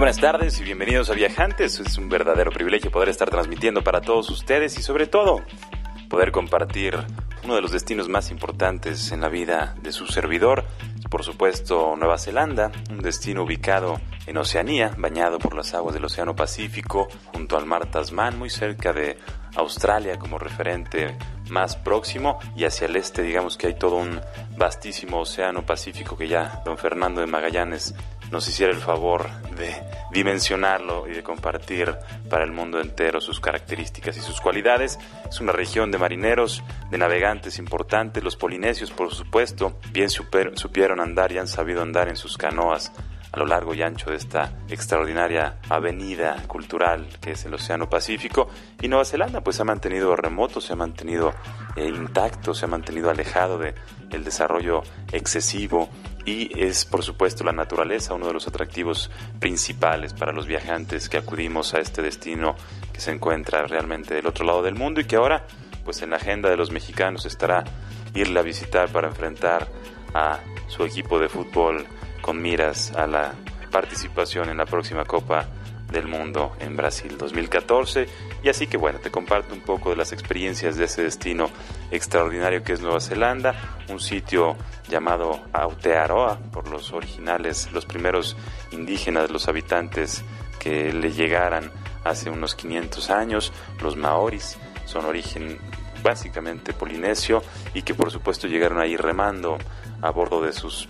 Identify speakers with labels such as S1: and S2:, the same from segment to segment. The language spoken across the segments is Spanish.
S1: Buenas tardes y bienvenidos a Viajantes. Es un verdadero privilegio poder estar transmitiendo para todos ustedes y sobre todo poder compartir uno de los destinos más importantes en la vida de su servidor, por supuesto Nueva Zelanda, un destino ubicado en Oceanía, bañado por las aguas del Océano Pacífico, junto al mar Tasman, muy cerca de Australia como referente más próximo y hacia el este digamos que hay todo un vastísimo océano Pacífico que ya don Fernando de Magallanes nos hiciera el favor de dimensionarlo y de compartir para el mundo entero sus características y sus cualidades. Es una región de marineros, de navegantes importantes, los polinesios por supuesto, bien supieron andar y han sabido andar en sus canoas a lo largo y ancho de esta extraordinaria avenida cultural que es el Océano Pacífico y Nueva Zelanda pues se ha mantenido remoto, se ha mantenido eh, intacto, se ha mantenido alejado de el desarrollo excesivo y es por supuesto la naturaleza uno de los atractivos principales para los viajantes que acudimos a este destino que se encuentra realmente del otro lado del mundo y que ahora pues en la agenda de los mexicanos estará irle a visitar para enfrentar a su equipo de fútbol con miras a la participación en la próxima Copa del Mundo en Brasil 2014. Y así que bueno, te comparto un poco de las experiencias de ese destino extraordinario que es Nueva Zelanda, un sitio llamado Aotearoa por los originales, los primeros indígenas, los habitantes que le llegaran hace unos 500 años, los maoris, son origen básicamente polinesio y que por supuesto llegaron ahí remando a bordo de sus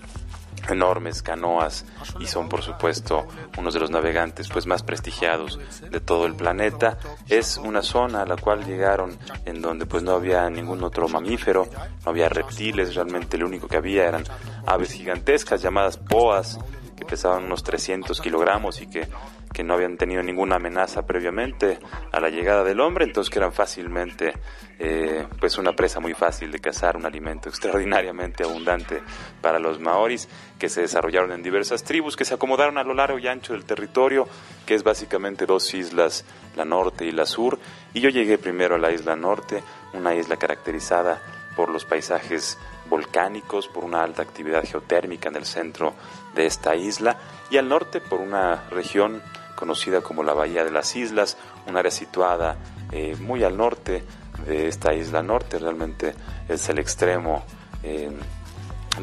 S1: enormes canoas y son por supuesto unos de los navegantes pues más prestigiados de todo el planeta. Es una zona a la cual llegaron en donde pues no había ningún otro mamífero no había reptiles realmente lo único que había eran aves gigantescas llamadas poas que pesaban unos 300 kilogramos y que no habían tenido ninguna amenaza previamente a la llegada del hombre, entonces que eran fácilmente eh, pues una presa muy fácil de cazar, un alimento extraordinariamente abundante para los maoris que se desarrollaron en diversas tribus que se acomodaron a lo largo y ancho del territorio, que es básicamente dos islas, la norte y la sur, y yo llegué primero a la isla norte, una isla caracterizada por los paisajes volcánicos, por una alta actividad geotérmica en el centro de esta isla, y al norte por una región conocida como la Bahía de las Islas, un área situada eh, muy al norte de esta isla norte, realmente es el extremo eh,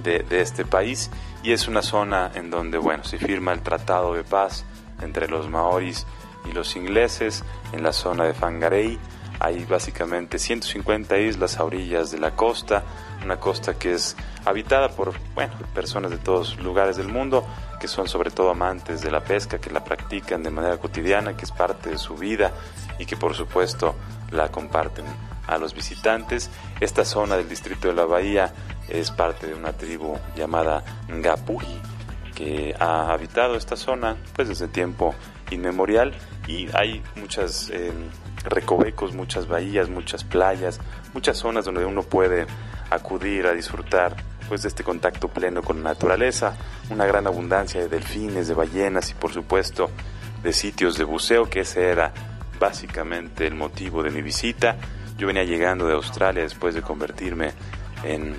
S1: de, de, este país y es una zona en donde bueno, se firma el Tratado de Paz entre los maoris y los ingleses en la zona de Fangarei. Hay básicamente 150 islas a orillas de la costa, una costa que es habitada por bueno, personas de todos lugares del mundo, que son sobre todo amantes de la pesca, que la practican de manera cotidiana, que es parte de su vida y que por supuesto la comparten a los visitantes. Esta zona del distrito de la bahía es parte de una tribu llamada Ngapuji, que ha habitado esta zona pues desde tiempo inmemorial y hay muchas eh, recovecos, muchas bahías, muchas playas, muchas zonas donde uno puede acudir a disfrutar pues de este contacto pleno con la naturaleza, una gran abundancia de delfines, de ballenas y por supuesto de sitios de buceo, que ese era básicamente el motivo de mi visita. Yo venía llegando de Australia después de convertirme en,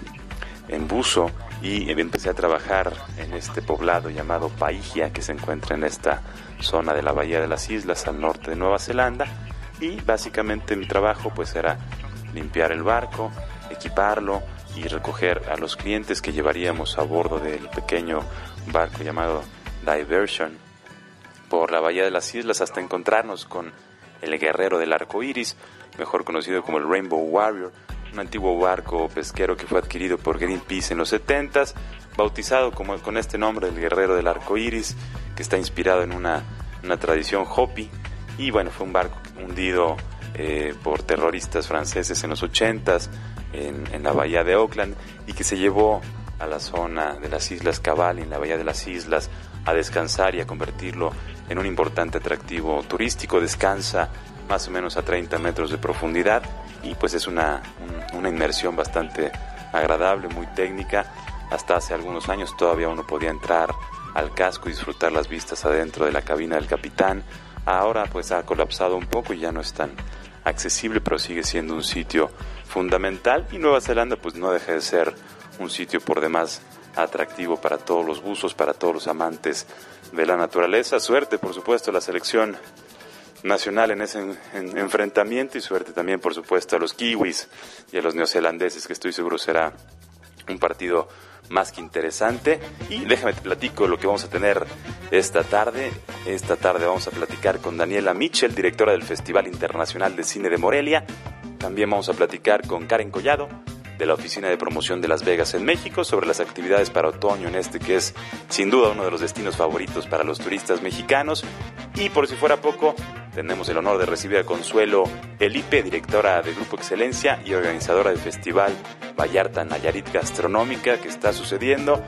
S1: en buzo y empecé a trabajar en este poblado llamado Paigia que se encuentra en esta zona de la Bahía de las Islas al norte de Nueva Zelanda y básicamente mi trabajo pues era limpiar el barco, equiparlo, y recoger a los clientes que llevaríamos a bordo del pequeño barco llamado Diversion por la bahía de las islas hasta encontrarnos con el guerrero del arco iris, mejor conocido como el Rainbow Warrior, un antiguo barco pesquero que fue adquirido por Greenpeace en los 70s, bautizado como, con este nombre, el guerrero del arco iris, que está inspirado en una, una tradición Hopi. Y bueno, fue un barco hundido eh, por terroristas franceses en los 80s, en, la bahía de Oakland y que se llevó a la zona de las Islas Cabal, en la Bahía de las Islas, a descansar y a convertirlo en un importante atractivo turístico. Descansa más o menos a 30 metros de profundidad y pues es una, una inmersión bastante agradable, muy técnica. Hasta hace algunos años todavía uno podía entrar al casco y disfrutar las vistas adentro de la cabina del capitán. Ahora pues ha colapsado un poco y ya no es tan accesible, pero sigue siendo un sitio fundamental y Nueva Zelanda pues no deja de ser un sitio por demás atractivo para todos los buzos, para todos los amantes de la naturaleza. Suerte, por supuesto, a la selección nacional en ese enfrentamiento y suerte también, por supuesto, a los kiwis y a los neozelandeses, que estoy seguro será un partido más que interesante. Y déjame te platico lo que vamos a tener esta tarde. Esta tarde vamos a platicar con Daniela Mitchell, directora del Festival Internacional de Cine de Morelia. También vamos a platicar con Karen Collado, de la Oficina de Promoción de Las Vegas en México sobre las actividades para otoño en este que es sin duda uno de los destinos favoritos para los turistas mexicanos. Y por si fuera poco, tenemos el honor de recibir a Consuelo Elipe, directora de Grupo Excelencia y organizadora del Festival Vallarta Nayarit Gastronómica que está sucediendo.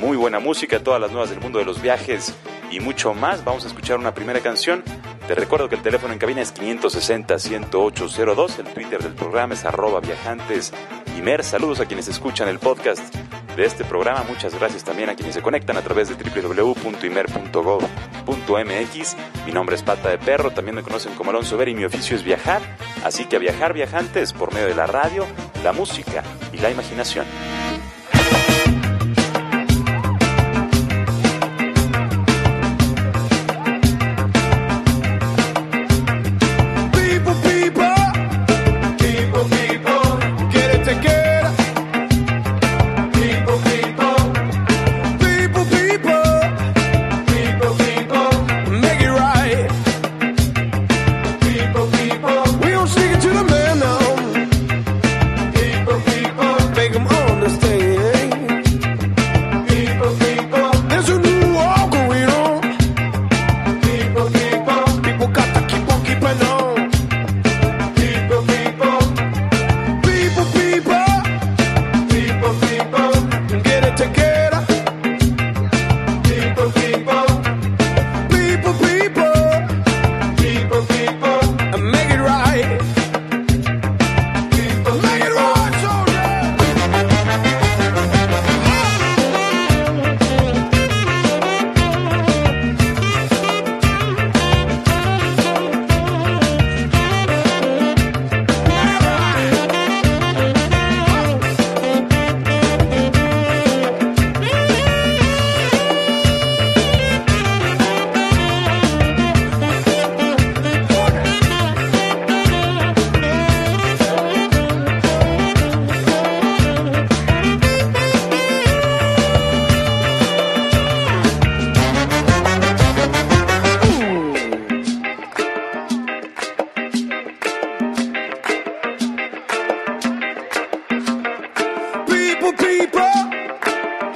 S1: Muy buena música, todas las nuevas del mundo de los viajes y mucho más. Vamos a escuchar una primera canción. Te recuerdo que el teléfono en cabina es 560-10802, el Twitter del programa es arroba viajantes Imer. Saludos a quienes escuchan el podcast de este programa. Muchas gracias también a quienes se conectan a través de www.imer.gov.mx. Mi nombre es Pata de Perro, también me conocen como Alonso Ver y mi oficio es viajar. Así que a viajar viajantes por medio de la radio, la música y la imaginación.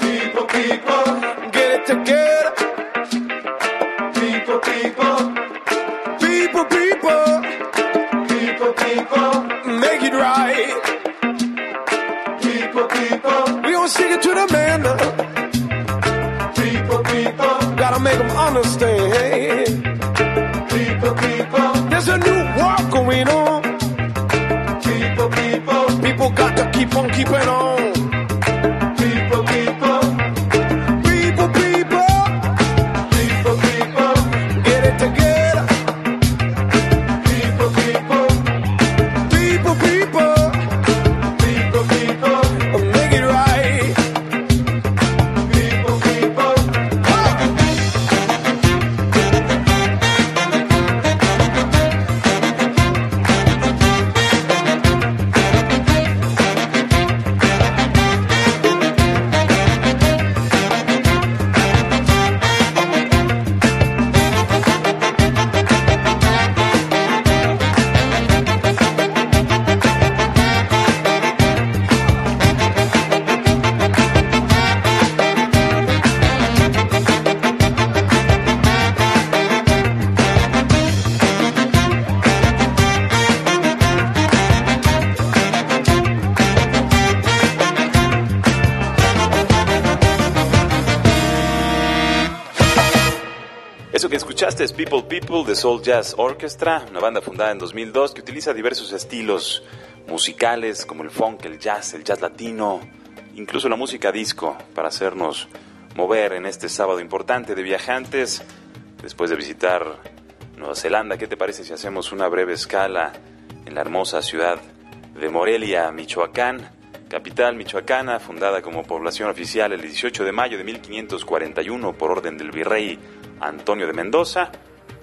S1: People, people. Get it together. People, people.
S2: People, people. People, people. Make it right. People, people. We gonna it to the man. People, people. Gotta make understand. People, people. There's a new war going on. People, people. People got to keep on keeping on.
S1: People People de Soul Jazz Orchestra, una banda fundada en 2002 que utiliza diversos estilos musicales como el funk, el jazz, el jazz latino, incluso la música disco para hacernos mover en este sábado importante de viajantes después de visitar Nueva Zelanda. ¿Qué te parece si hacemos una breve escala en la hermosa ciudad de Morelia, Michoacán? Capital michoacana, fundada como población oficial el 18 de mayo de 1541 por orden del virrey Antonio de Mendoza,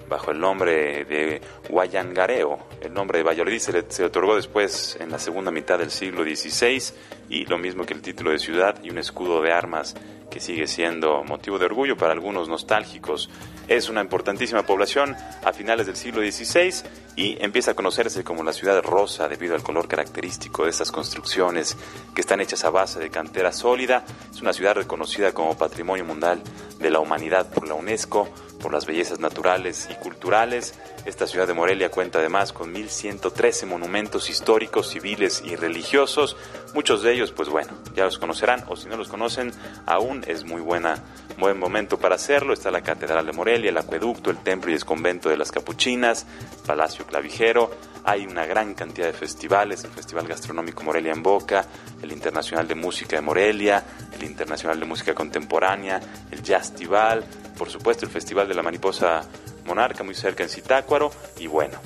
S1: bajo el nombre de Guayangareo. El nombre de Valladolid se le, otorgó después en la segunda mitad del siglo XVI y lo mismo que el título de ciudad y un escudo de armas que sigue siendo motivo de orgullo para algunos nostálgicos. Es una importantísima población a finales del siglo XVI y empieza a conocerse como la ciudad rosa debido al color característico de estas construcciones que están hechas a base de cantera sólida. Es una ciudad reconocida como Patrimonio Mundial de la Humanidad por la UNESCO por las bellezas naturales y culturales. Esta ciudad de Morelia cuenta además con 1.113 monumentos históricos, civiles y religiosos. Muchos de ellos, pues bueno, ya los conocerán o si no los conocen, aún es muy buena, buen momento para hacerlo. Está la Catedral de Morelia, el Acueducto, el Templo y el Convento de las Capuchinas, Palacio Clavijero. Hay una gran cantidad de festivales, el Festival Gastronómico Morelia en Boca, el Internacional de Música de Morelia, el Internacional de Música Contemporánea, el Jazztival, por supuesto el Festival de la Mariposa Monarca muy cerca en Zitácuaro y bueno,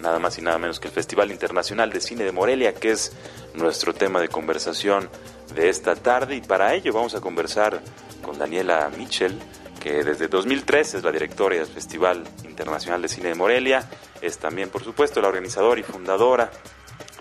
S1: nada más y nada menos que el Festival Internacional de Cine de Morelia, que es nuestro tema de conversación de esta tarde. Y para ello vamos a conversar con Daniela Michel, que desde 2003 es la directora del Festival Internacional de Cine de Morelia, es también por supuesto la organizadora y fundadora,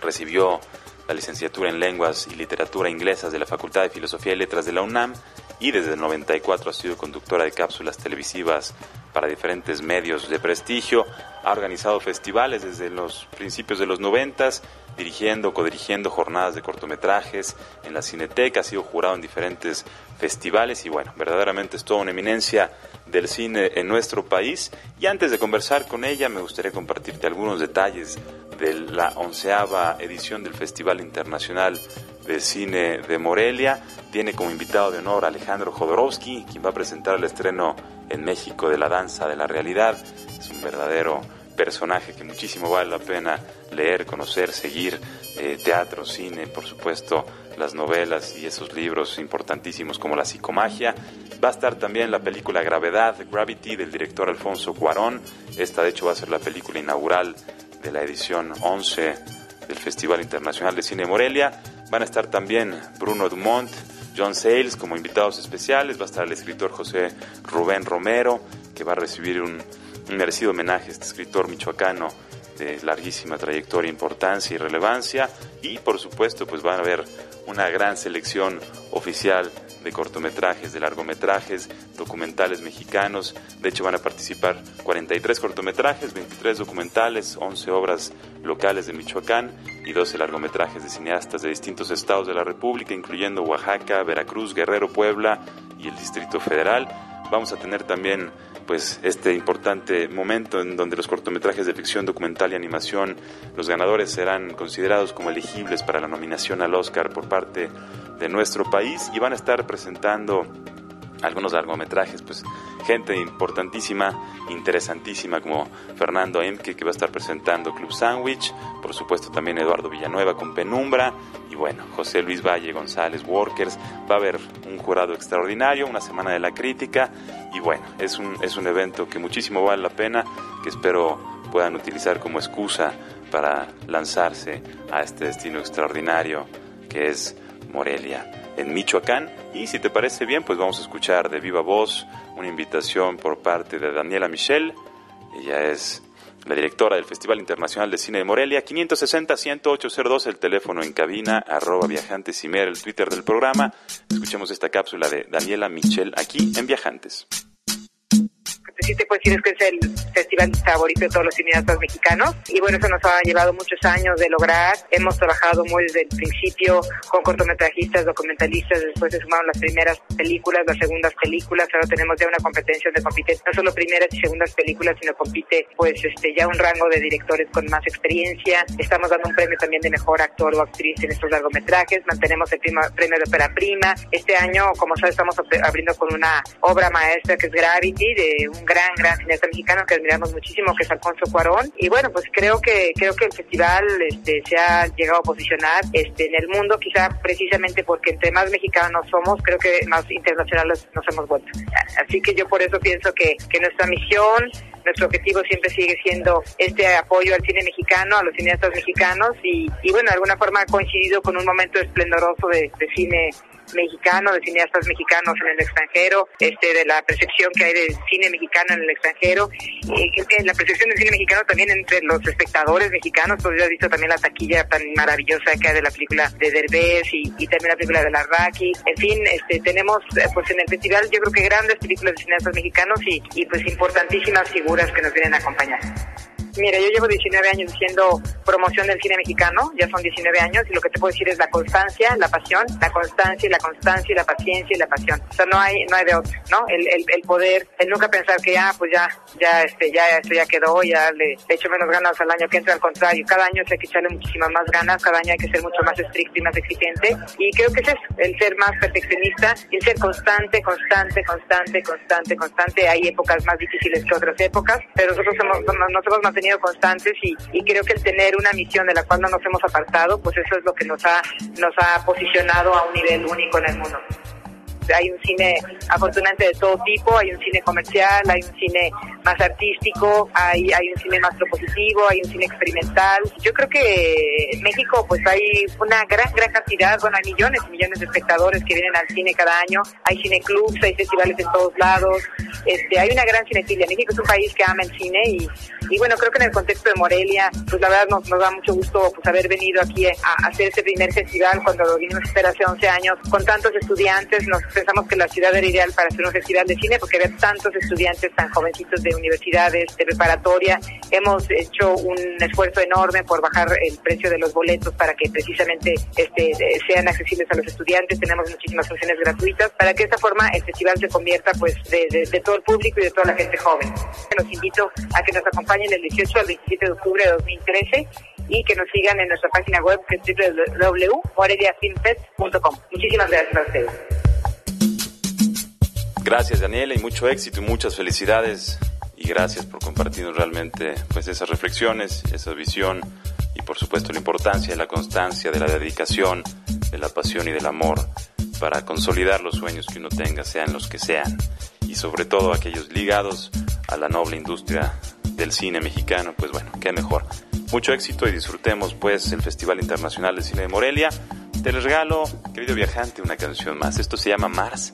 S1: recibió la licenciatura en Lenguas y Literatura Inglesas de la Facultad de Filosofía y Letras de la UNAM y desde el 94 ha sido conductora de cápsulas televisivas para diferentes medios de prestigio. Ha organizado festivales desde los principios de los 90, dirigiendo, codirigiendo jornadas de cortometrajes en la Cineteca, ha sido jurado en diferentes festivales y bueno, verdaderamente es toda una eminencia del cine en nuestro país. Y antes de conversar con ella, me gustaría compartirte algunos detalles de la onceava edición del Festival Internacional de Cine de Morelia. Tiene como invitado de honor a Alejandro Jodorowsky, quien va a presentar el estreno en México de La Danza de la Realidad. Es un verdadero personaje que muchísimo vale la pena leer, conocer, seguir, eh, teatro, cine, por supuesto, las novelas y esos libros importantísimos como La psicomagia. Va a estar también la película Gravedad, Gravity, del director Alfonso Cuarón. Esta, de hecho, va a ser la película inaugural de la edición 11 del Festival Internacional de Cine Morelia. Van a estar también Bruno Dumont, John Sayles como invitados especiales. Va a estar el escritor José Rubén Romero, que va a recibir un, merecido homenaje a este escritor michoacano de larguísima trayectoria, importancia y relevancia. Y por supuesto, pues van a haber una gran selección oficial de cortometrajes, de largometrajes, documentales mexicanos. De hecho, van a participar 43 cortometrajes, 23 documentales, 11 obras locales de Michoacán y 12 largometrajes de cineastas de distintos estados de la República, incluyendo Oaxaca, Veracruz, Guerrero, Puebla y el Distrito Federal. Vamos a tener también pues este importante momento en donde los cortometrajes de ficción, documental y animación, los ganadores serán considerados como elegibles para la nominación al Oscar por parte de nuestro país y van a estar presentando algunos largometrajes, pues gente importantísima, interesantísima como Fernando Emke que va a estar presentando Club Sandwich, por supuesto también Eduardo Villanueva con Penumbra y bueno, José Luis Valle González Workers, va a haber un jurado extraordinario, una semana de la crítica y bueno, es un, es un evento que muchísimo vale la pena, que espero puedan utilizar como excusa para lanzarse a este destino extraordinario que es Morelia, en Michoacán. Y si te parece bien, pues vamos a escuchar de viva voz una invitación por parte de Daniela Michel. Ella es la directora del Festival Internacional de Cine de Morelia, 560-10802, el teléfono en cabina, arroba viajantes y mer, el Twitter del programa. Escuchemos esta cápsula de Daniela Michel aquí en Viajantes
S3: sí te puedo decir es que es el festival favorito de todos los cineastas mexicanos. Y bueno, eso nos ha llevado muchos años de lograr. Hemos trabajado muy desde el principio con cortometrajistas, documentalistas, después se sumaron las primeras películas, las segundas películas. Ahora tenemos ya una competencia donde compite no solo primeras y segundas películas, sino compite pues este ya un rango de directores con más experiencia. Estamos dando un premio también de mejor actor o actriz en estos largometrajes. Mantenemos el premio de ópera prima. Este año, como sabes, estamos abriendo con una obra maestra que es Gravity de un gran, gran cineasta mexicano que admiramos muchísimo, que es Alfonso Cuarón. Y bueno, pues creo que creo que el festival este, se ha llegado a posicionar este, en el mundo, quizá precisamente porque entre más mexicanos somos, creo que más internacionales nos hemos vuelto. Así que yo por eso pienso que, que nuestra misión nuestro objetivo siempre sigue siendo este apoyo al cine mexicano, a los cineastas mexicanos y, y bueno, de alguna forma ha coincidido con un momento esplendoroso de, de cine mexicano, de cineastas mexicanos en el extranjero, este, de la percepción que hay del cine mexicano en el extranjero, y, la percepción del cine mexicano también entre los espectadores mexicanos, pues yo he visto también la taquilla tan maravillosa que hay de la película de Derbez y, y también la película de la Raki, en fin, este, tenemos eh, pues en el festival yo creo que grandes películas de cineastas mexicanos y, y pues importantísimas figuras que nos vienen a acompañar. Mira, yo llevo 19 años haciendo promoción del cine mexicano, ya son 19 años, y lo que te puedo decir es la constancia, la pasión, la constancia la constancia la paciencia y la pasión. O sea, no hay, no hay de otro, ¿no? El, el, el poder, el nunca pensar que ya, pues ya, ya, este, ya, esto ya quedó, ya le, le echo menos ganas al año que entra, al contrario, cada año hay que echarle muchísimas más ganas, cada año hay que ser mucho más estricto y más exigente, y creo que es eso, el ser más perfeccionista y el ser constante, constante, constante, constante, constante. Hay épocas más difíciles que otras épocas, pero nosotros hemos, nos hemos mantenido constantes y, y creo que el tener una misión de la cual no nos hemos apartado, pues eso es lo que nos ha, nos ha posicionado a un nivel único en el mundo hay un cine afortunadamente de todo tipo, hay un cine comercial, hay un cine más artístico, hay, hay un cine más propositivo, hay un cine experimental. Yo creo que México pues hay una gran, gran cantidad, bueno, hay millones y millones de espectadores que vienen al cine cada año, hay cineclubs, hay festivales en todos lados, este, hay una gran cinefilia. México es un país que ama el cine y, y bueno, creo que en el contexto de Morelia, pues la verdad nos, nos da mucho gusto pues haber venido aquí a, hacer este primer festival cuando vinimos a hacer hace 11 años con tantos estudiantes, nos pensamos que la ciudad era ideal para hacer un festival de cine porque había tantos estudiantes tan jovencitos de universidades, de preparatoria. Hemos hecho un esfuerzo enorme por bajar el precio de los boletos para que precisamente este, sean accesibles a los estudiantes. Tenemos muchísimas funciones gratuitas para que de esta forma el festival se convierta pues de todo el público y de toda la gente joven. Los invito a que nos acompañen del 18 al 27 de octubre de 2013 y que nos sigan en nuestra página web que es www.moreliafilmfest.com. Muchísimas gracias a ustedes.
S1: Gracias Daniela y mucho éxito y muchas felicidades y gracias por compartirnos realmente pues esas reflexiones, esa visión y por supuesto la importancia de la constancia, de la dedicación, de la pasión y del amor para consolidar los sueños que uno tenga, sean los que sean y sobre todo aquellos ligados a la noble industria del cine mexicano, pues bueno, qué mejor. Mucho éxito y disfrutemos pues el Festival Internacional de Cine de Morelia. Te les regalo, querido viajante, una canción más. Esto se llama Mars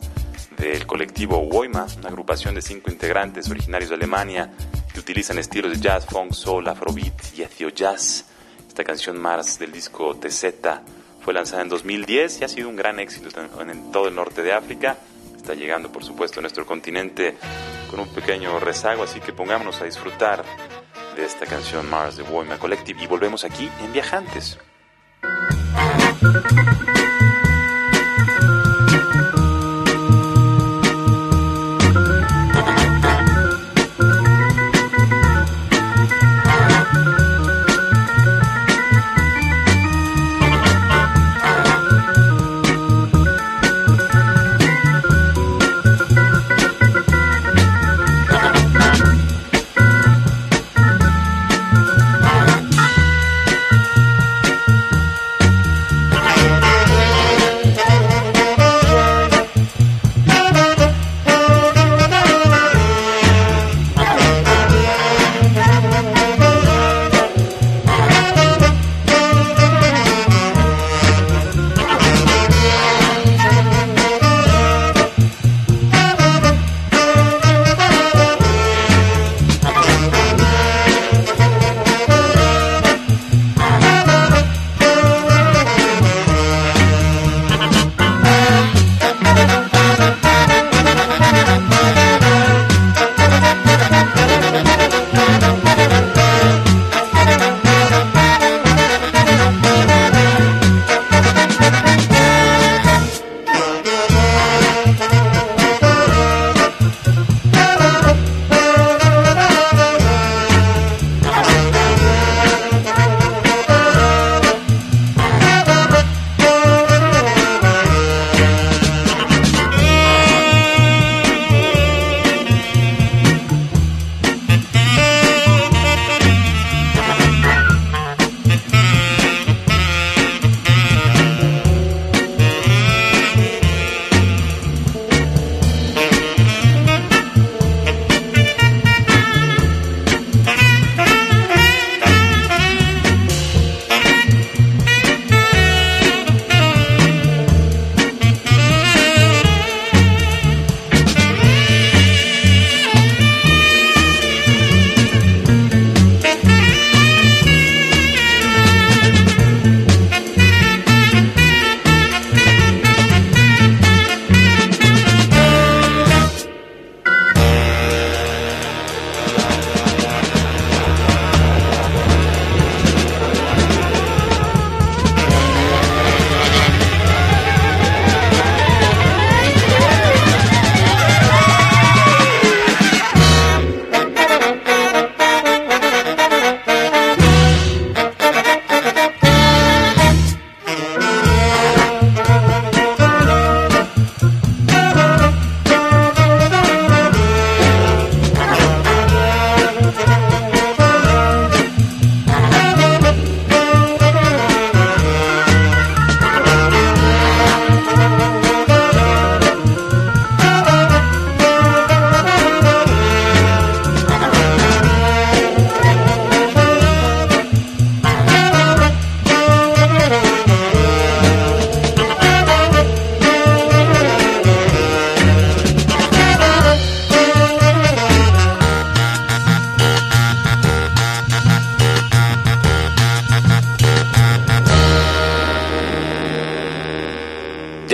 S1: del colectivo Woima, una agrupación de cinco integrantes originarios de Alemania que utilizan estilos de jazz, funk, soul, afrobeat y etio jazz. Esta canción Mars del disco TZ fue lanzada en 2010 y ha sido un gran éxito en todo el norte de África. Está llegando, por supuesto, a nuestro continente con un pequeño rezago, así que pongámonos a disfrutar de esta canción Mars de Woima Collective y volvemos aquí en Viajantes.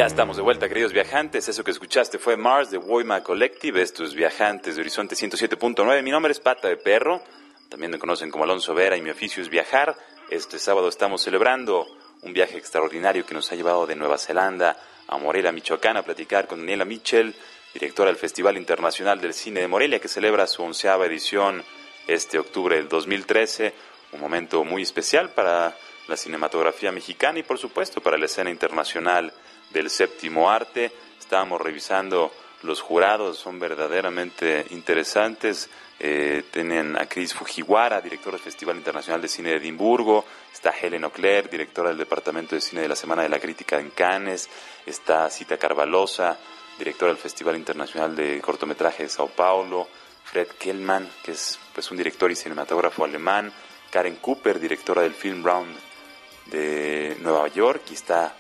S1: Estamos de vuelta, queridos viajantes. Eso que escuchaste fue Mars de Woima Collective. Estos viajantes de Horizonte 107.9. Mi nombre es Pata de Perro. También me conocen como Alonso Vera y mi oficio es viajar. Este sábado estamos celebrando un viaje extraordinario que nos ha llevado de Nueva Zelanda a Morelia, Michoacán, a platicar con Daniela Mitchell, directora del Festival Internacional del Cine de Morelia, que celebra su onceava edición este octubre del 2013. Un momento muy especial para la cinematografía mexicana y, por supuesto, para la escena internacional del séptimo arte. Estábamos revisando los jurados, son verdaderamente interesantes. Eh, tienen a Chris Fujiwara, director del Festival Internacional de Cine de Edimburgo. Está Helen Oclair, directora del Departamento de Cine de la Semana de la Crítica en Cannes. Está Cita Carvalosa, directora del Festival Internacional de Cortometraje de Sao Paulo. Fred Kellman, que es pues, un director y cinematógrafo alemán. Karen Cooper, directora del Film Round de Nueva York. Y está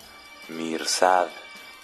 S1: Mirsad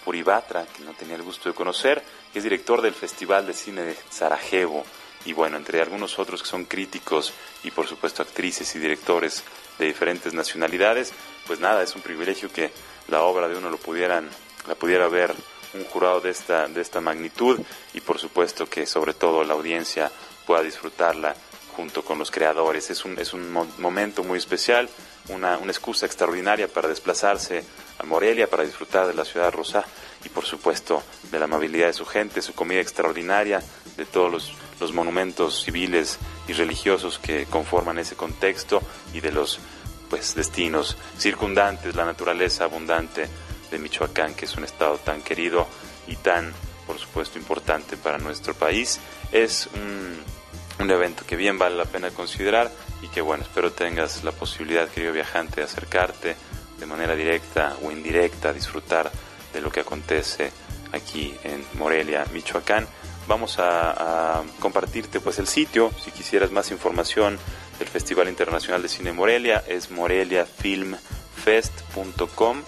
S1: Puribatra, que no tenía el gusto de conocer, que es director del Festival de Cine de Sarajevo, y bueno, entre algunos otros que son críticos y por supuesto actrices y directores de diferentes nacionalidades, pues nada, es un privilegio que la obra de uno lo pudieran, la pudiera ver un jurado de esta, de esta magnitud y por supuesto que sobre todo la audiencia pueda disfrutarla junto con los creadores. Es un, es un momento muy especial, una, una excusa extraordinaria para desplazarse a Morelia para disfrutar de la ciudad rosa y por supuesto de la amabilidad de su gente, su comida extraordinaria, de todos los, los monumentos civiles y religiosos que conforman ese contexto y de los pues destinos circundantes, la naturaleza abundante de Michoacán, que es un estado tan querido y tan, por supuesto, importante para nuestro país. Es un, un evento que bien vale la pena considerar y que bueno, espero tengas la posibilidad, querido viajante, de acercarte de manera directa o indirecta a disfrutar de lo que acontece aquí en Morelia, Michoacán. Vamos a, compartirte pues el sitio, si quisieras más información del Festival Internacional de Cine Morelia, es moreliafilmfest.com,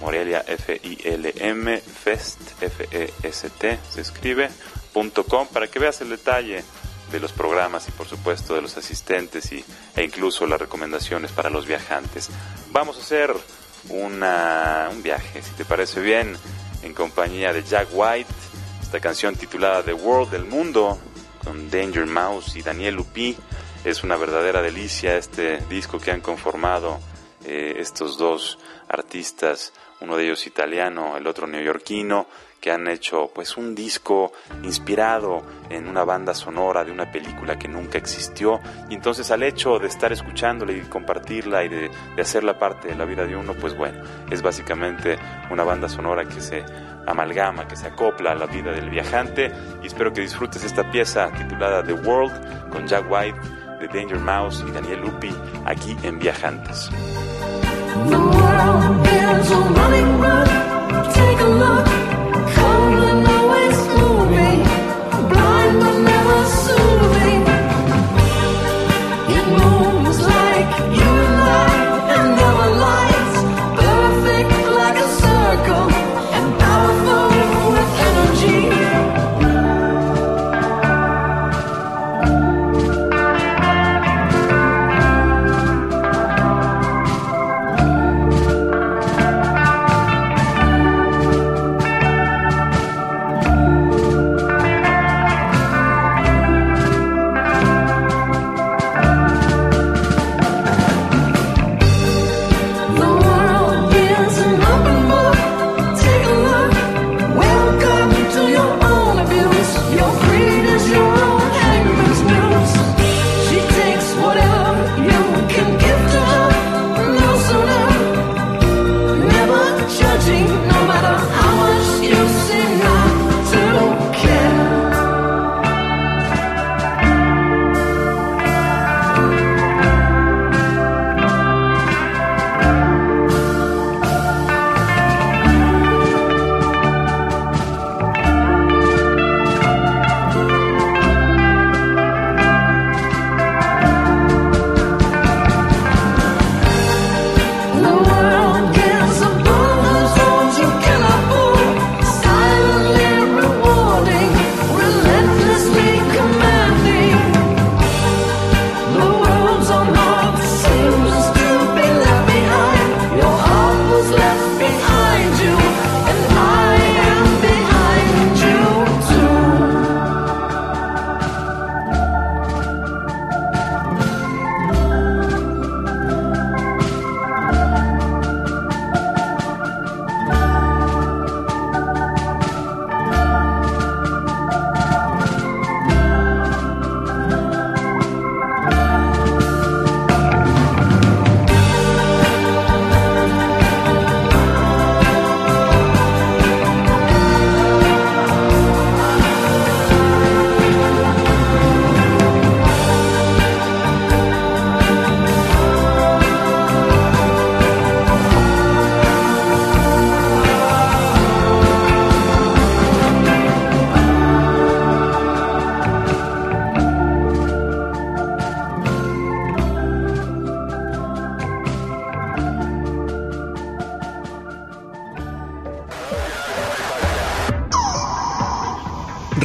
S1: Morelia F-I-L-M, Fest, F-E-S-T, se escribe, para que veas el detalle de los programas y por supuesto de los asistentes y, e incluso las recomendaciones para los viajantes. Vamos a hacer una, un viaje, si te parece bien, en compañía de Jack White, esta canción titulada The World, del mundo, con Danger Mouse y Daniel Lupi. Es una verdadera delicia este disco que han conformado eh, estos dos artistas, uno de ellos italiano, el otro neoyorquino, que han hecho pues un disco inspirado en una banda sonora de una película que nunca existió. Y entonces al hecho de estar escuchándola y compartirla y de, de hacerla parte de la vida de uno pues bueno es básicamente una banda sonora que se amalgama, que se acopla a la vida del viajante. Y espero que disfrutes esta pieza titulada The World con Jack White de Danger Mouse y Daniel Lupi aquí en Viajantes.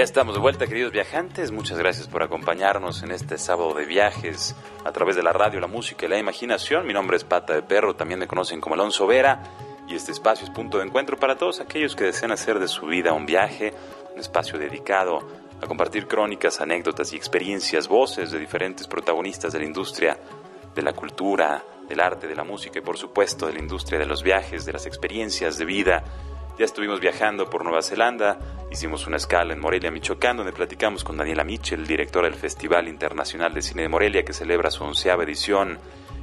S1: Ya estamos de vuelta, queridos viajantes. Muchas gracias por acompañarnos en este sábado de viajes a través de la radio, la música y la imaginación. Mi nombre es Pata de Perro, también me conocen como Alonso Vera. Y este espacio es punto de encuentro para todos aquellos que desean hacer de su vida un viaje, un espacio dedicado a compartir crónicas, anécdotas y experiencias, voces de diferentes protagonistas de la industria, de la cultura, del arte, de la música y por supuesto de la industria de los viajes, de las experiencias de vida ya estuvimos viajando por Nueva Zelanda, hicimos una escala en Morelia, Michoacán, donde platicamos con Daniela Mitchell, directora del Festival Internacional de Cine de Morelia, que celebra su onceava edición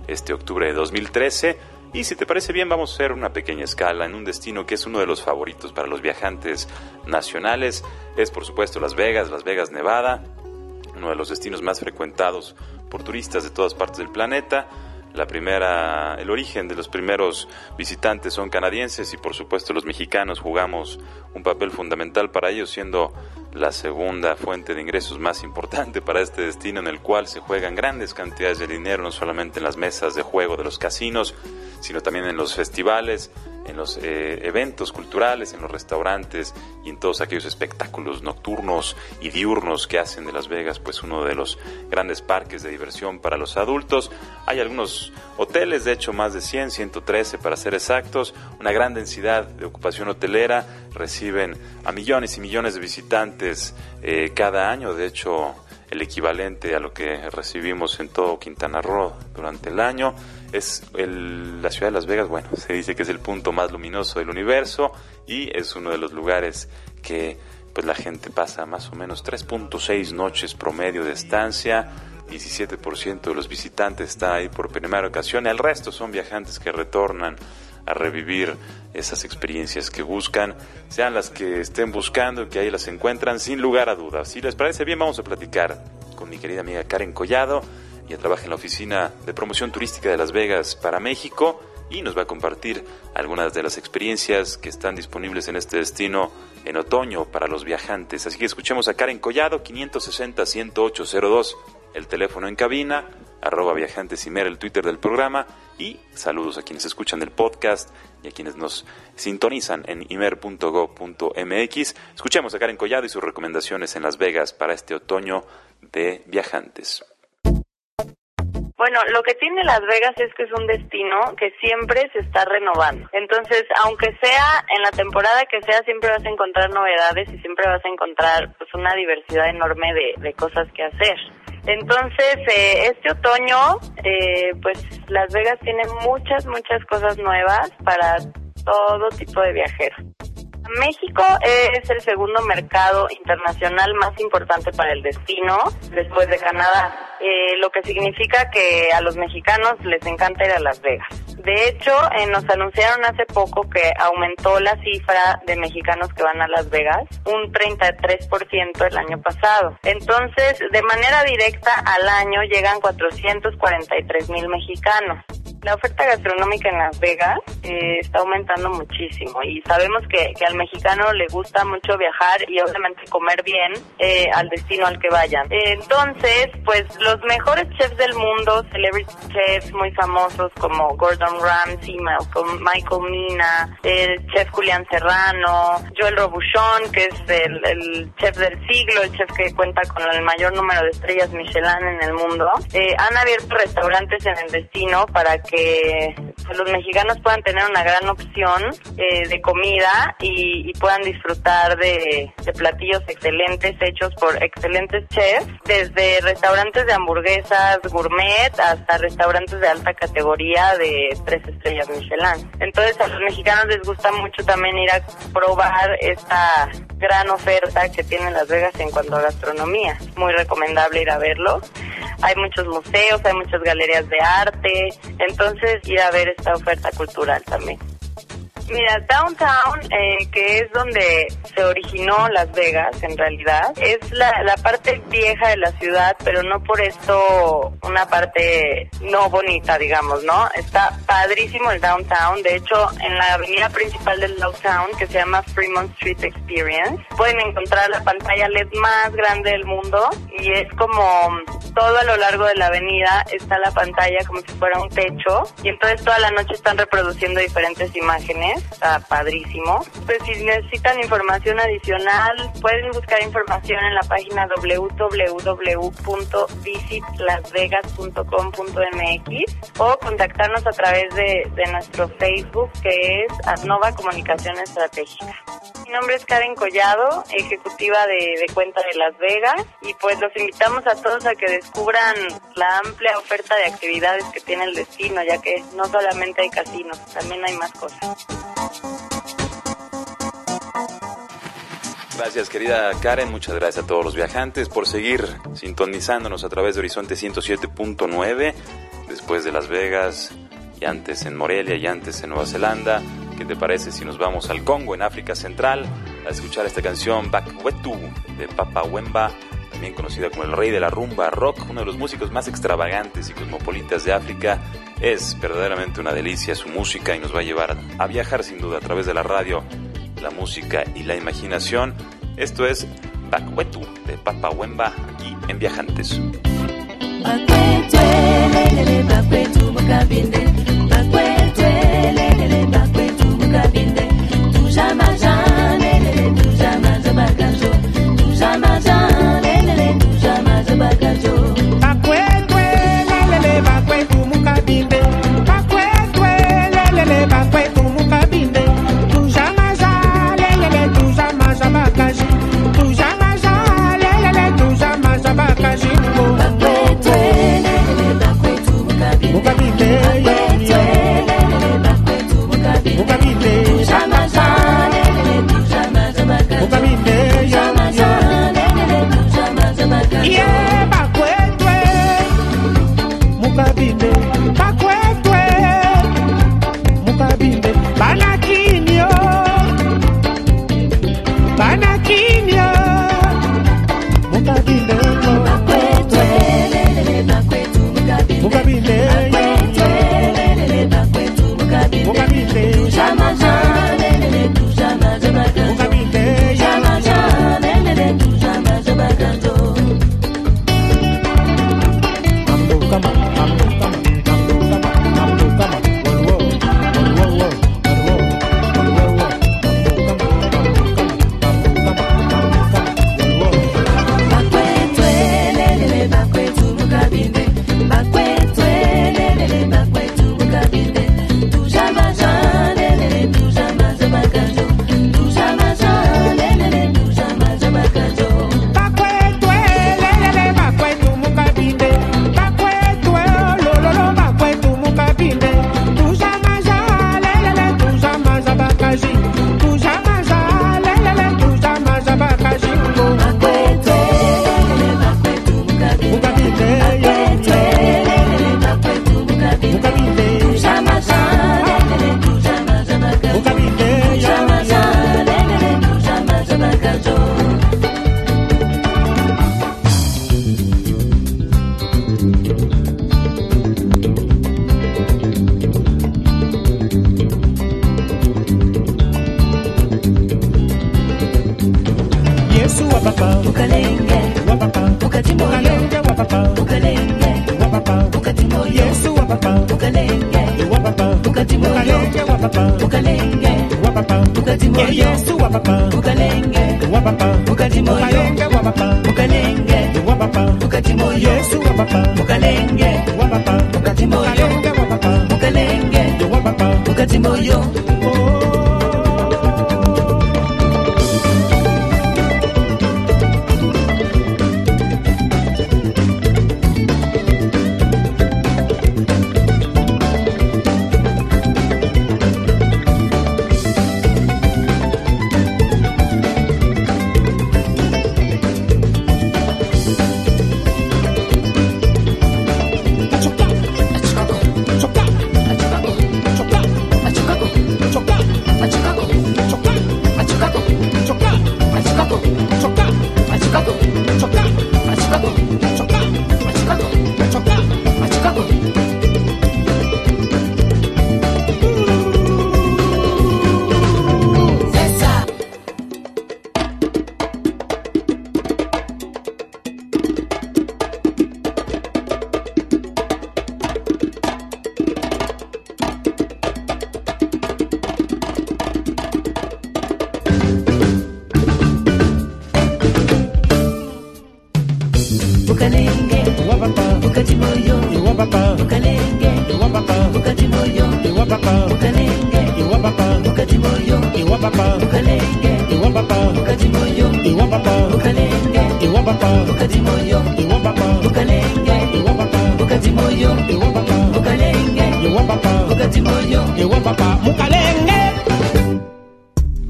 S1: este octubre de 2013. Y si te parece bien, vamos a hacer una pequeña escala en un destino que es uno de los favoritos para los viajantes nacionales. Es por supuesto Las Vegas, Las Vegas, Nevada, uno de los destinos más frecuentados por turistas de todas partes del planeta la primera, el origen de los primeros visitantes son canadienses y por supuesto los mexicanos jugamos un papel fundamental para ellos siendo la segunda fuente de ingresos más importante para este destino en el cual se juegan grandes cantidades de dinero no solamente en las mesas de juego de los casinos, sino también en los festivales, en los eh, eventos culturales, en los restaurantes y en todos aquellos espectáculos nocturnos y diurnos que hacen de Las Vegas pues uno de los grandes parques de diversión para los adultos. Hay algunos hoteles, de hecho más de 100, 113 para ser exactos, una gran densidad de ocupación hotelera, reciben a millones y millones de visitantes eh, cada año, de hecho el equivalente a lo que recibimos en todo Quintana Roo durante el año. Es la ciudad de Las Vegas, bueno, se dice que es el punto más luminoso del universo y es uno de los lugares que pues la gente pasa más o menos 3.6 noches promedio de estancia. 17% de los visitantes está ahí por primera ocasión, el resto son viajantes que retornan a revivir esas experiencias que buscan, sean las que estén buscando, que ahí las encuentran, sin lugar a dudas. Si les parece bien, vamos a platicar con mi querida amiga Karen Collado. Ella trabaja en la oficina de promoción turística de Las Vegas para México y nos va a compartir algunas de las experiencias que están disponibles en este destino en otoño para los viajantes. Así que escuchemos a Karen Collado, 560-10802, el teléfono en cabina, arroba viajantes y el Twitter del programa y saludos a quienes escuchan el podcast y a quienes nos sintonizan en imer.go.mx. Escuchemos a Karen Collado y sus recomendaciones en Las Vegas para este otoño de viajantes.
S4: Bueno, lo que tiene Las Vegas es que es un destino que siempre se está renovando. Entonces, aunque sea en la temporada que sea, siempre vas a encontrar novedades y siempre vas a encontrar pues una diversidad enorme de, de cosas que hacer. Entonces, eh, este otoño, eh, pues Las Vegas tiene muchas, muchas cosas nuevas para todo tipo de viajeros. México es el segundo mercado internacional más importante para el destino, después de Canadá, eh, lo que significa que a los mexicanos les encanta ir a Las Vegas. De hecho, eh, nos anunciaron hace poco que aumentó la cifra de mexicanos que van a Las Vegas un 33% el año pasado. Entonces, de manera directa al año llegan 443 mil mexicanos. La oferta gastronómica en Las Vegas eh, está aumentando muchísimo y sabemos que, que, al mexicano le gusta mucho viajar y obviamente comer bien eh, al destino al que vayan. entonces, pues los mejores chefs del mundo, celebrity chefs muy famosos como Gordon Ramsay, Michael Mina, el chef Julián Serrano, Joel Robuchon, que es el, chef del siglo, el chef que cuenta con el mayor número de estrellas Michelin en el mundo, eh, han abierto restaurantes en el destino para que eh, los mexicanos puedan tener una gran opción eh, de comida y, puedan disfrutar de, de, platillos excelentes hechos por excelentes chefs, desde restaurantes de hamburguesas gourmet hasta restaurantes de alta categoría de tres estrellas Michelin. Entonces a los mexicanos les gusta mucho también ir a probar esta gran oferta que tiene Las Vegas en cuanto a gastronomía. Muy recomendable ir a verlo. Hay muchos museos, hay muchas galerías de arte, entonces ir a ver esta oferta cultural también. Mira, Downtown, eh, que es donde se originó Las Vegas, en realidad, es la, la parte vieja de la ciudad, pero no por esto una parte no bonita, digamos, ¿no? Está padrísimo el Downtown. De hecho, en la avenida principal del Downtown, que se llama Fremont Street Experience, pueden encontrar la pantalla LED más grande del mundo y es como todo a lo largo de la avenida está la pantalla como si fuera un techo y entonces toda la noche están reproduciendo diferentes imágenes, está padrísimo. Pues si necesitan información adicional, pueden buscar información en la página www.visitlasvegas.com.mx o contactarnos a través de, de nuestro Facebook que es Adnova Comunicación Estratégica. Mi nombre es Karen Collado, ejecutiva de, de cuenta de Las Vegas y pues los invitamos a todos a que descubran la amplia oferta de actividades que tiene el destino, ya que no solamente hay casinos, también hay más cosas.
S5: Gracias querida Karen, muchas gracias a todos los viajantes por seguir sintonizándonos a través de Horizonte 107.9, después de Las Vegas y antes en Morelia y antes en Nueva Zelanda. ¿Qué te parece si nos vamos al Congo, en África Central, a escuchar esta canción Bakwetu de Papa Wemba, también conocida como el rey de la rumba rock, uno de los músicos más extravagantes y cosmopolitas de África? Es verdaderamente una delicia su música y nos va a llevar a viajar sin duda a través de la radio, la música y la imaginación. Esto es Bakwetu de Papa Wemba aquí en Viajantes.
S6: ukalenge.
S7: Ukati
S6: moyo
S7: ukalenge. Ukati moyo
S6: ukalenge
S7: ukati moyo
S6: ukalenge.
S7: Ukati
S6: moyo
S7: ukalenge
S5: ukati moyo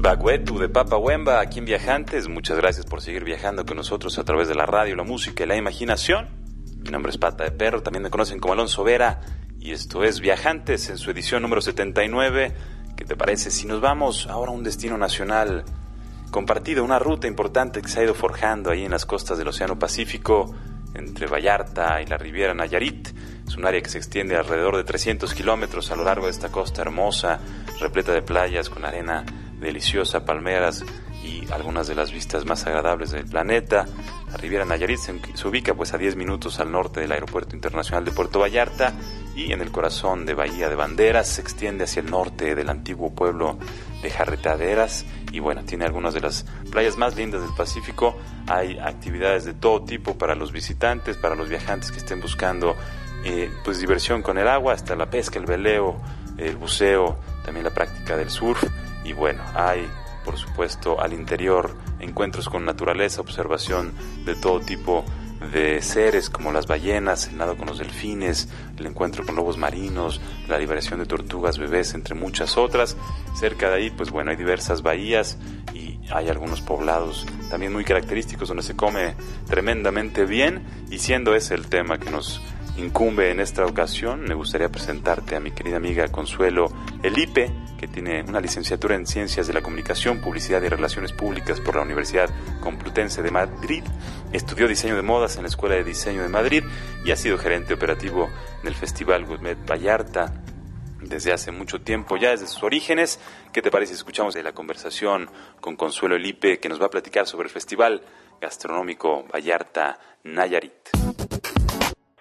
S1: Bagwetu de Papa Wemba, aquí en Viajantes. Muchas gracias por seguir viajando con nosotros a través de la radio, la música y la imaginación. Mi nombre es Pata de Perro, también me conocen como Alonso Vera. Y esto es Viajantes en su edición número 79. ¿Qué te parece si nos vamos ahora a un destino nacional compartido, una ruta importante que se ha ido forjando ahí en las costas del Océano Pacífico, entre Vallarta y la Riviera Nayarit? Es un área que se extiende alrededor de 300 kilómetros a lo largo de esta costa hermosa, repleta de playas con arena deliciosa, palmeras y algunas de las vistas más agradables del planeta. La Riviera Nayarit se, ubica pues a 10 minutos al norte del Aeropuerto Internacional de Puerto Vallarta y en el corazón de Bahía de Banderas se extiende hacia el norte del antiguo pueblo de Jarretaderas y bueno, tiene algunas de las playas más lindas del Pacífico. Hay actividades de todo tipo para los visitantes, para los viajantes que estén buscando eh, pues diversión con el agua, hasta la pesca, el veleo, el buceo, también la práctica del surf y bueno, hay por supuesto al interior encuentros con naturaleza, observación de todo tipo de seres como las ballenas, el nado con los delfines, el encuentro con lobos marinos, la liberación de tortugas bebés, entre muchas otras. Cerca de ahí, pues bueno, hay diversas bahías y hay algunos poblados también muy característicos donde se come tremendamente bien y siendo ese el tema que nos incumbe en esta ocasión, me gustaría presentarte a mi querida amiga Consuelo Elipe, que tiene una licenciatura en Ciencias de la Comunicación, Publicidad y Relaciones Públicas por la Universidad Complutense de Madrid. Estudió diseño de modas en la Escuela de Diseño de Madrid y ha sido gerente operativo del Festival Gourmet Vallarta desde hace mucho tiempo, ya desde sus orígenes. ¿Qué te parece escuchamos la conversación con Consuelo Elipe, que nos va a platicar sobre el Festival Gastronómico Vallarta Nayarit?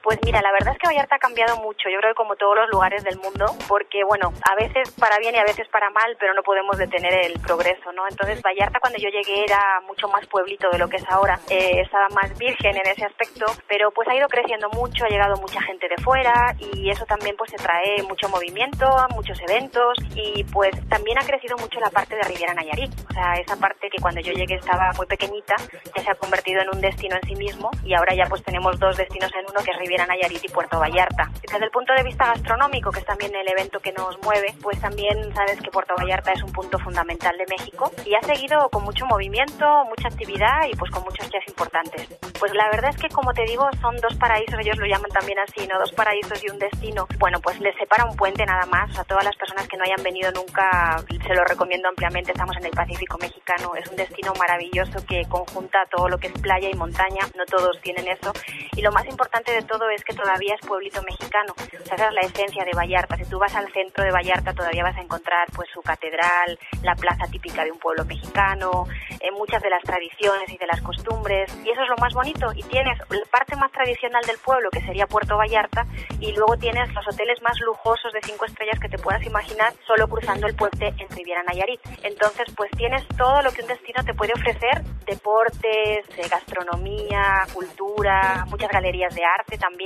S8: Pues mira, la verdad es que Vallarta ha cambiado mucho, yo creo que como todos los lugares del mundo, porque bueno, a veces para bien y a veces para mal, pero no podemos detener el progreso, ¿no? Entonces Vallarta cuando yo llegué era mucho más pueblito de lo que es ahora, eh, estaba más virgen en ese aspecto, pero pues ha ido creciendo mucho, ha llegado mucha gente de fuera y eso también pues se trae mucho movimiento, muchos eventos y pues también ha crecido mucho la parte de Riviera Nayarit, o sea, esa parte que cuando yo llegué estaba muy pequeñita, ya se ha convertido en un destino en sí mismo y ahora ya pues tenemos dos destinos en uno que es Riviera Nayarit y Puerto Vallarta. Desde el punto de vista gastronómico, que es también el evento que nos mueve, pues también sabes que Puerto Vallarta es un punto fundamental de México y ha seguido con mucho movimiento, mucha actividad y pues con muchos chefs importantes. Pues la verdad es que como te digo, son dos paraísos, ellos lo llaman también así, ¿no? Dos paraísos y un destino. Bueno, pues les separa un puente nada más. A todas las personas que no hayan venido nunca, se lo recomiendo ampliamente. Estamos en el Pacífico mexicano. Es un destino maravilloso que conjunta todo lo que es playa y montaña. No todos tienen eso. Y lo más importante de todo es que todavía es pueblito mexicano. O sea, esa es la esencia de Vallarta. Si tú vas al centro de Vallarta todavía vas a encontrar pues su catedral, la plaza típica de un pueblo mexicano, eh, muchas de las tradiciones y de las costumbres. Y eso es lo más bonito. Y tienes la parte más tradicional del pueblo, que sería Puerto Vallarta, y luego tienes los hoteles más lujosos de cinco estrellas que te puedas imaginar solo cruzando el puente en Riviera Nayarit. Entonces, pues tienes todo lo que un destino te puede ofrecer, deportes, eh, gastronomía, cultura, muchas galerías de arte también,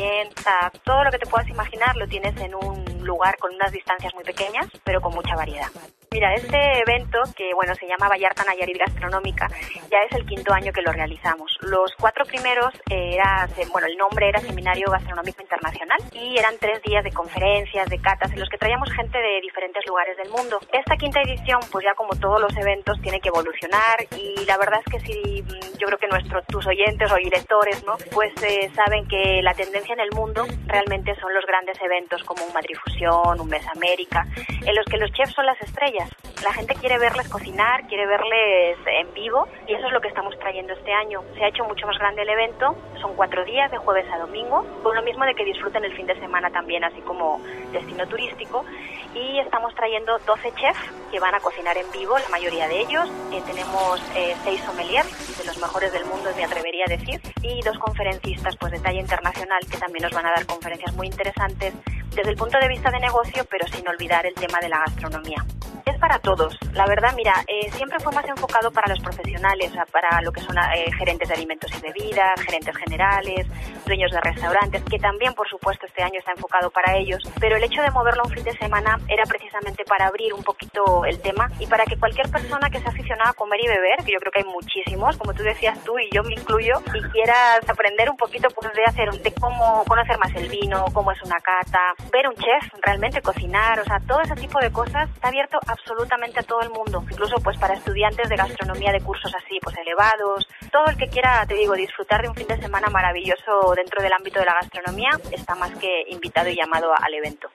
S8: todo lo que te puedas imaginar lo tienes en un lugar con unas distancias muy pequeñas, pero con mucha variedad. Mira, este evento, que bueno, se llama Vallarta Nayarit Gastronómica, ya es el quinto año que lo realizamos. Los cuatro primeros era, bueno, el nombre era Seminario Gastronómico Internacional y eran tres días de conferencias, de catas, en los que traíamos gente de diferentes lugares del mundo. Esta quinta edición, pues ya como todos los eventos, tiene que evolucionar y la verdad es que sí, yo creo que nuestros, tus oyentes o directores, ¿no? Pues eh, saben que la tendencia en el mundo realmente son los grandes eventos como un Madrid Fusión, un Mes América, en los que los chefs son las estrellas. La gente quiere verles cocinar, quiere verles en vivo y eso es lo que estamos trayendo este año. Se ha hecho mucho más grande el evento, son cuatro días de jueves a domingo, con lo mismo de que disfruten el fin de semana también, así como destino turístico. Y estamos trayendo 12 chefs que van a cocinar en vivo, la mayoría de ellos. Eh, tenemos eh, seis sommeliers, de los mejores del mundo, me atrevería a decir, y dos conferencistas pues de talla internacional que también nos van a dar conferencias muy interesantes desde el punto de vista de negocio, pero sin olvidar el tema de la gastronomía. Es para todos. La verdad, mira, eh, siempre fue más enfocado para los profesionales, para lo que son eh, gerentes de alimentos y bebidas, gerentes generales, dueños de restaurantes, que también, por supuesto, este año está enfocado para ellos. Pero el hecho de moverlo un fin de semana era precisamente para abrir un poquito el tema y para que cualquier persona que sea aficionada a comer y beber, que yo creo que hay muchísimos, como tú decías tú y yo me incluyo, y quieras aprender un poquito pues de hacer, de cómo conocer más el vino, cómo es una cata, ver un chef, realmente cocinar, o sea, todo ese tipo de cosas está abierto absolutamente a todo el mundo, incluso pues para estudiantes de gastronomía de cursos así, pues elevados, todo el que quiera, te digo, disfrutar de un fin de semana maravilloso dentro del ámbito de la gastronomía está más que invitado y llamado al evento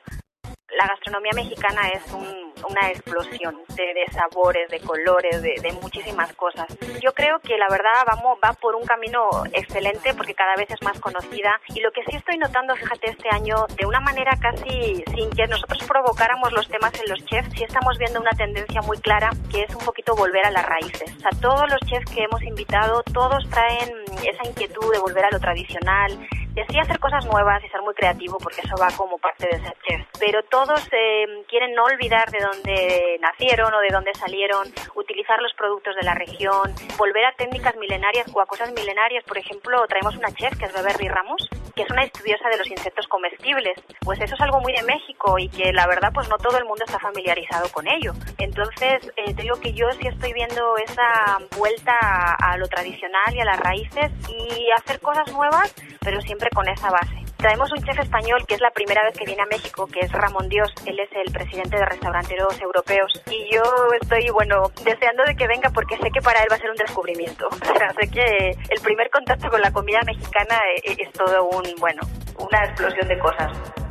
S8: la gastronomía mexicana es un, una explosión de, sabores, de colores, de, de, muchísimas cosas. Yo creo que la verdad vamos, va por un camino excelente porque cada vez es más conocida y lo que sí estoy notando, fíjate, este año, de una manera casi sin que nosotros provocáramos los temas en los chefs, sí estamos viendo una tendencia muy clara que es un poquito volver a las raíces. O sea, todos los chefs que hemos invitado, todos traen esa inquietud de volver a lo tradicional, de sí hacer cosas nuevas y ser muy creativo porque eso va como parte de ser chef. Pero todos eh, quieren no olvidar de dónde nacieron o de dónde salieron, utilizar los productos de la región, volver a técnicas milenarias o a cosas milenarias. Por ejemplo, traemos una chef que es Beverly Ramos, que es una estudiosa de los insectos comestibles. Pues eso es algo muy de México y que la verdad pues no todo el mundo está familiarizado con ello. Entonces, eh, te digo que yo sí estoy viendo esa vuelta a, a lo tradicional y a las raíces y hacer cosas nuevas, pero siempre con esa base. Traemos un chef español que es la primera vez que viene a México, que es Ramón Dios. Él es el presidente de restauranteros europeos. Y yo estoy, bueno, deseando de que venga porque sé que para él va a ser un descubrimiento. O sea, sé que el primer contacto con la comida mexicana es, es todo un, bueno, una explosión de cosas.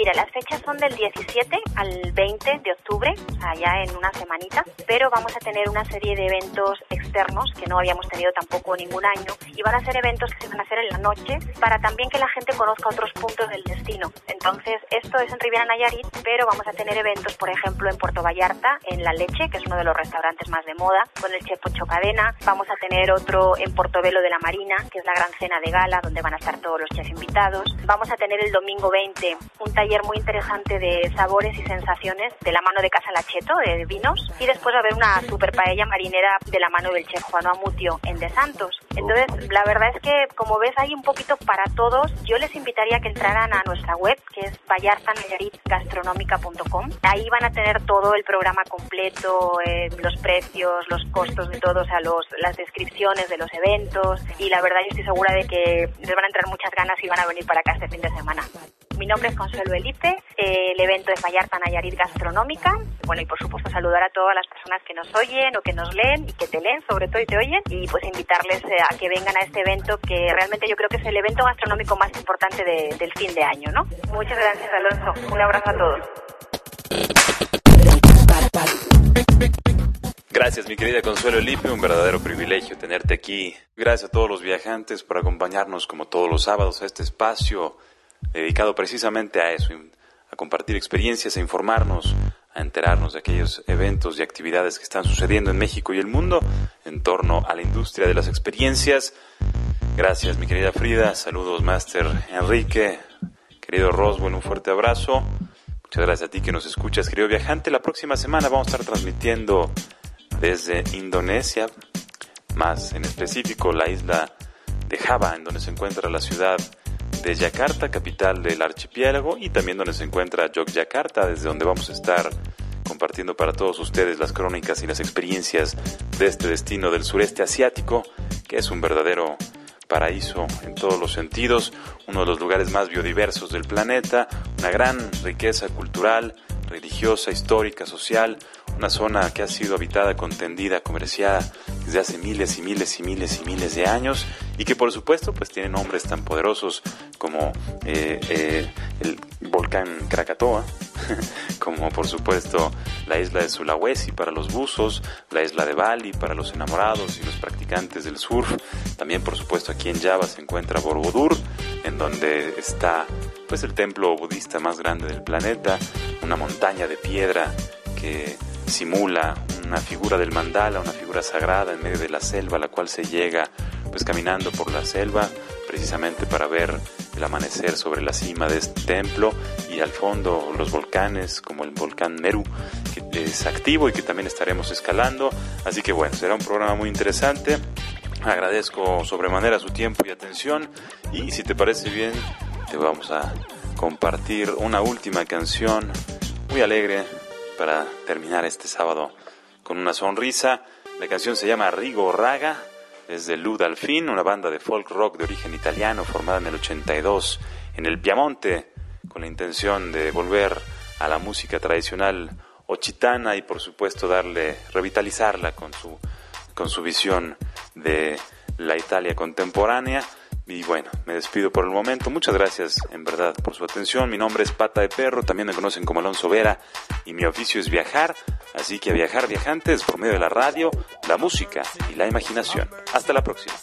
S8: Mira, las fechas son del 17 al 20 de octubre, allá en una semanita, pero vamos a tener una serie de eventos externos que no habíamos tenido tampoco ningún año y van a ser eventos que se van a hacer en la noche para también que la gente conozca otros puntos del destino. Entonces, esto es en Riviera Nayarit, pero vamos a tener eventos, por ejemplo, en Puerto Vallarta, en La Leche, que es uno de los restaurantes más de moda, con el chef Pocho Cadena. Vamos a tener otro en Portobelo de la Marina, que es la gran cena de gala, donde van a estar todos los chefs invitados. Vamos a tener el domingo 20 un taller muy interesante de sabores y sensaciones de la mano de Casa Lacheto, de vinos, y después va a haber una super paella marinera de la mano del chef Juan Amutio en De Santos. Entonces, la verdad es que, como ves, hay un poquito para todos. Yo les invitaría que entraran a nuestra web, que es vallartanayaritgastronómica.com. Ahí van a tener todo el programa completo, eh, los precios, los costos de todo, o sea, los, las descripciones de los eventos, y la verdad yo estoy segura de que les van a entrar muchas ganas y van a venir para acá este fin de semana. Mi nombre es Consuelo Elipe, eh, el evento es Vallarta Nayarit Gastronómica. Bueno, y por supuesto saludar a todas las personas que nos oyen o que nos leen y que te leen, sobre todo y te oyen, y pues invitarles eh, a que vengan a este evento que realmente yo creo que es el evento gastronómico más importante de, del fin de año, ¿no? Muchas gracias, Alonso. Un abrazo a todos.
S1: Gracias, mi querida Consuelo Lipe, un verdadero privilegio tenerte aquí. Gracias a todos los viajantes por acompañarnos como todos los sábados a este espacio dedicado precisamente a eso, a compartir experiencias, a informarnos, a enterarnos de aquellos eventos y actividades que están sucediendo en México y el mundo en torno a la industria de las experiencias. Gracias, mi querida Frida. Saludos, Master Enrique. Querido Roswell, un fuerte abrazo. Muchas gracias a ti que nos escuchas, querido viajante. La próxima semana vamos a estar transmitiendo desde Indonesia, más en específico la isla de Java, en donde se encuentra la ciudad de Yakarta, capital del archipiélago, y también donde se encuentra Yogyakarta, desde donde vamos a estar compartiendo para todos ustedes las crónicas y las experiencias de este destino del sureste asiático, que es un verdadero paraíso en todos los sentidos, uno de los lugares más biodiversos del planeta, una gran riqueza cultural, religiosa, histórica, social, una zona que ha sido habitada, contendida, comerciada desde hace miles y miles y miles y miles de años y que por supuesto pues tiene nombres tan poderosos como eh, eh, el volcán Krakatoa, como por supuesto la isla de Sulawesi para los buzos, la isla de Bali para los enamorados y los practicantes del surf, también por supuesto aquí en Java se encuentra Borobudur, en donde está pues el templo budista más grande del planeta, una montaña de piedra que simula una figura del mandala, una figura sagrada en medio de la selva, a la cual se llega pues caminando por la selva precisamente para ver el amanecer sobre la cima de este templo y al fondo los volcanes como el volcán Meru que es activo y que también estaremos escalando. Así que bueno, será un programa muy interesante. Agradezco sobremanera su tiempo y atención y si te parece bien te vamos a compartir una última canción muy alegre para terminar este sábado con una sonrisa. La canción se llama Rigo Raga, es de Lud una banda de folk rock de origen italiano formada en el 82 en el Piamonte con la intención de volver a la música tradicional ochitana y por supuesto darle revitalizarla con su con su visión de la Italia contemporánea. Y bueno, me despido por el momento. Muchas gracias en verdad por su atención. Mi nombre es Pata de Perro, también me conocen como Alonso Vera y mi oficio es viajar. Así que a viajar viajantes por medio de la radio, la música y la imaginación. Hasta la próxima.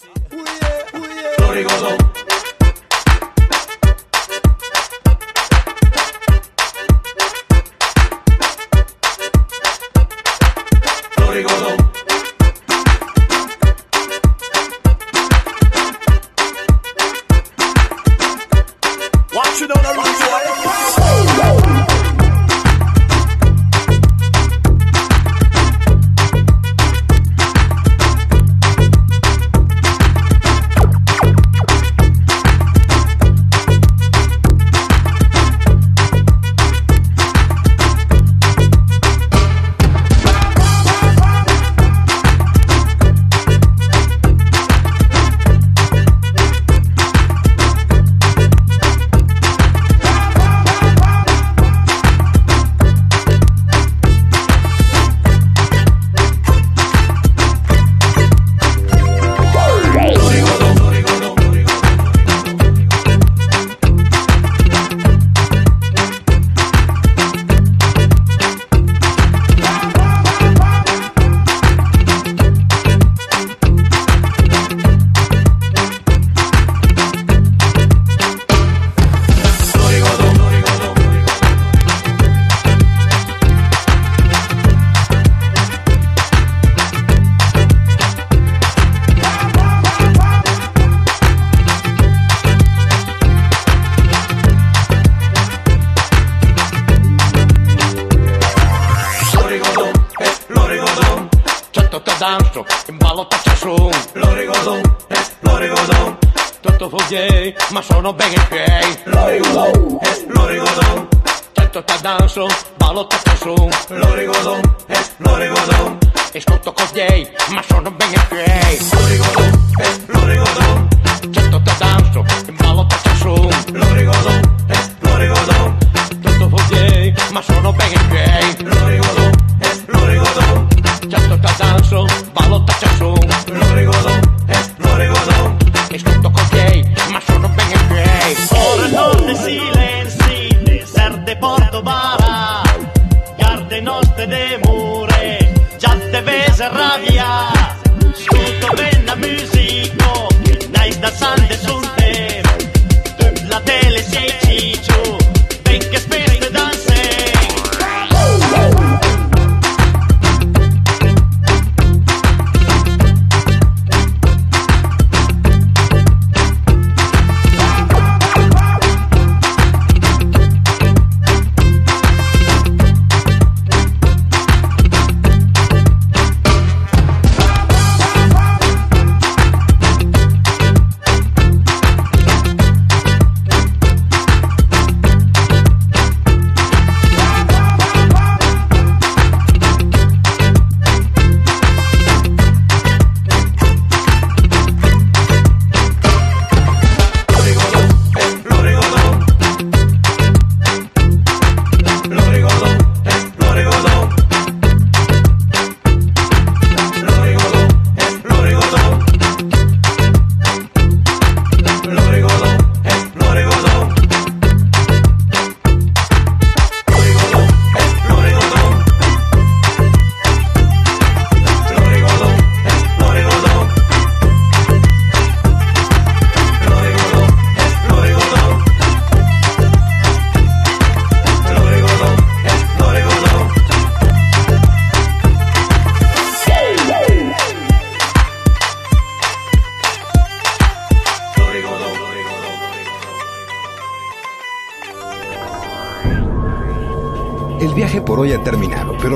S9: ma sono ben in piedi. Lorigodon, eh, Lorigodon. Tanto ta danzo, balotto con su. Lorigodon, eh, Lorigodon. Ascolto con gay, ma sono ben in piedi. Lorigodon.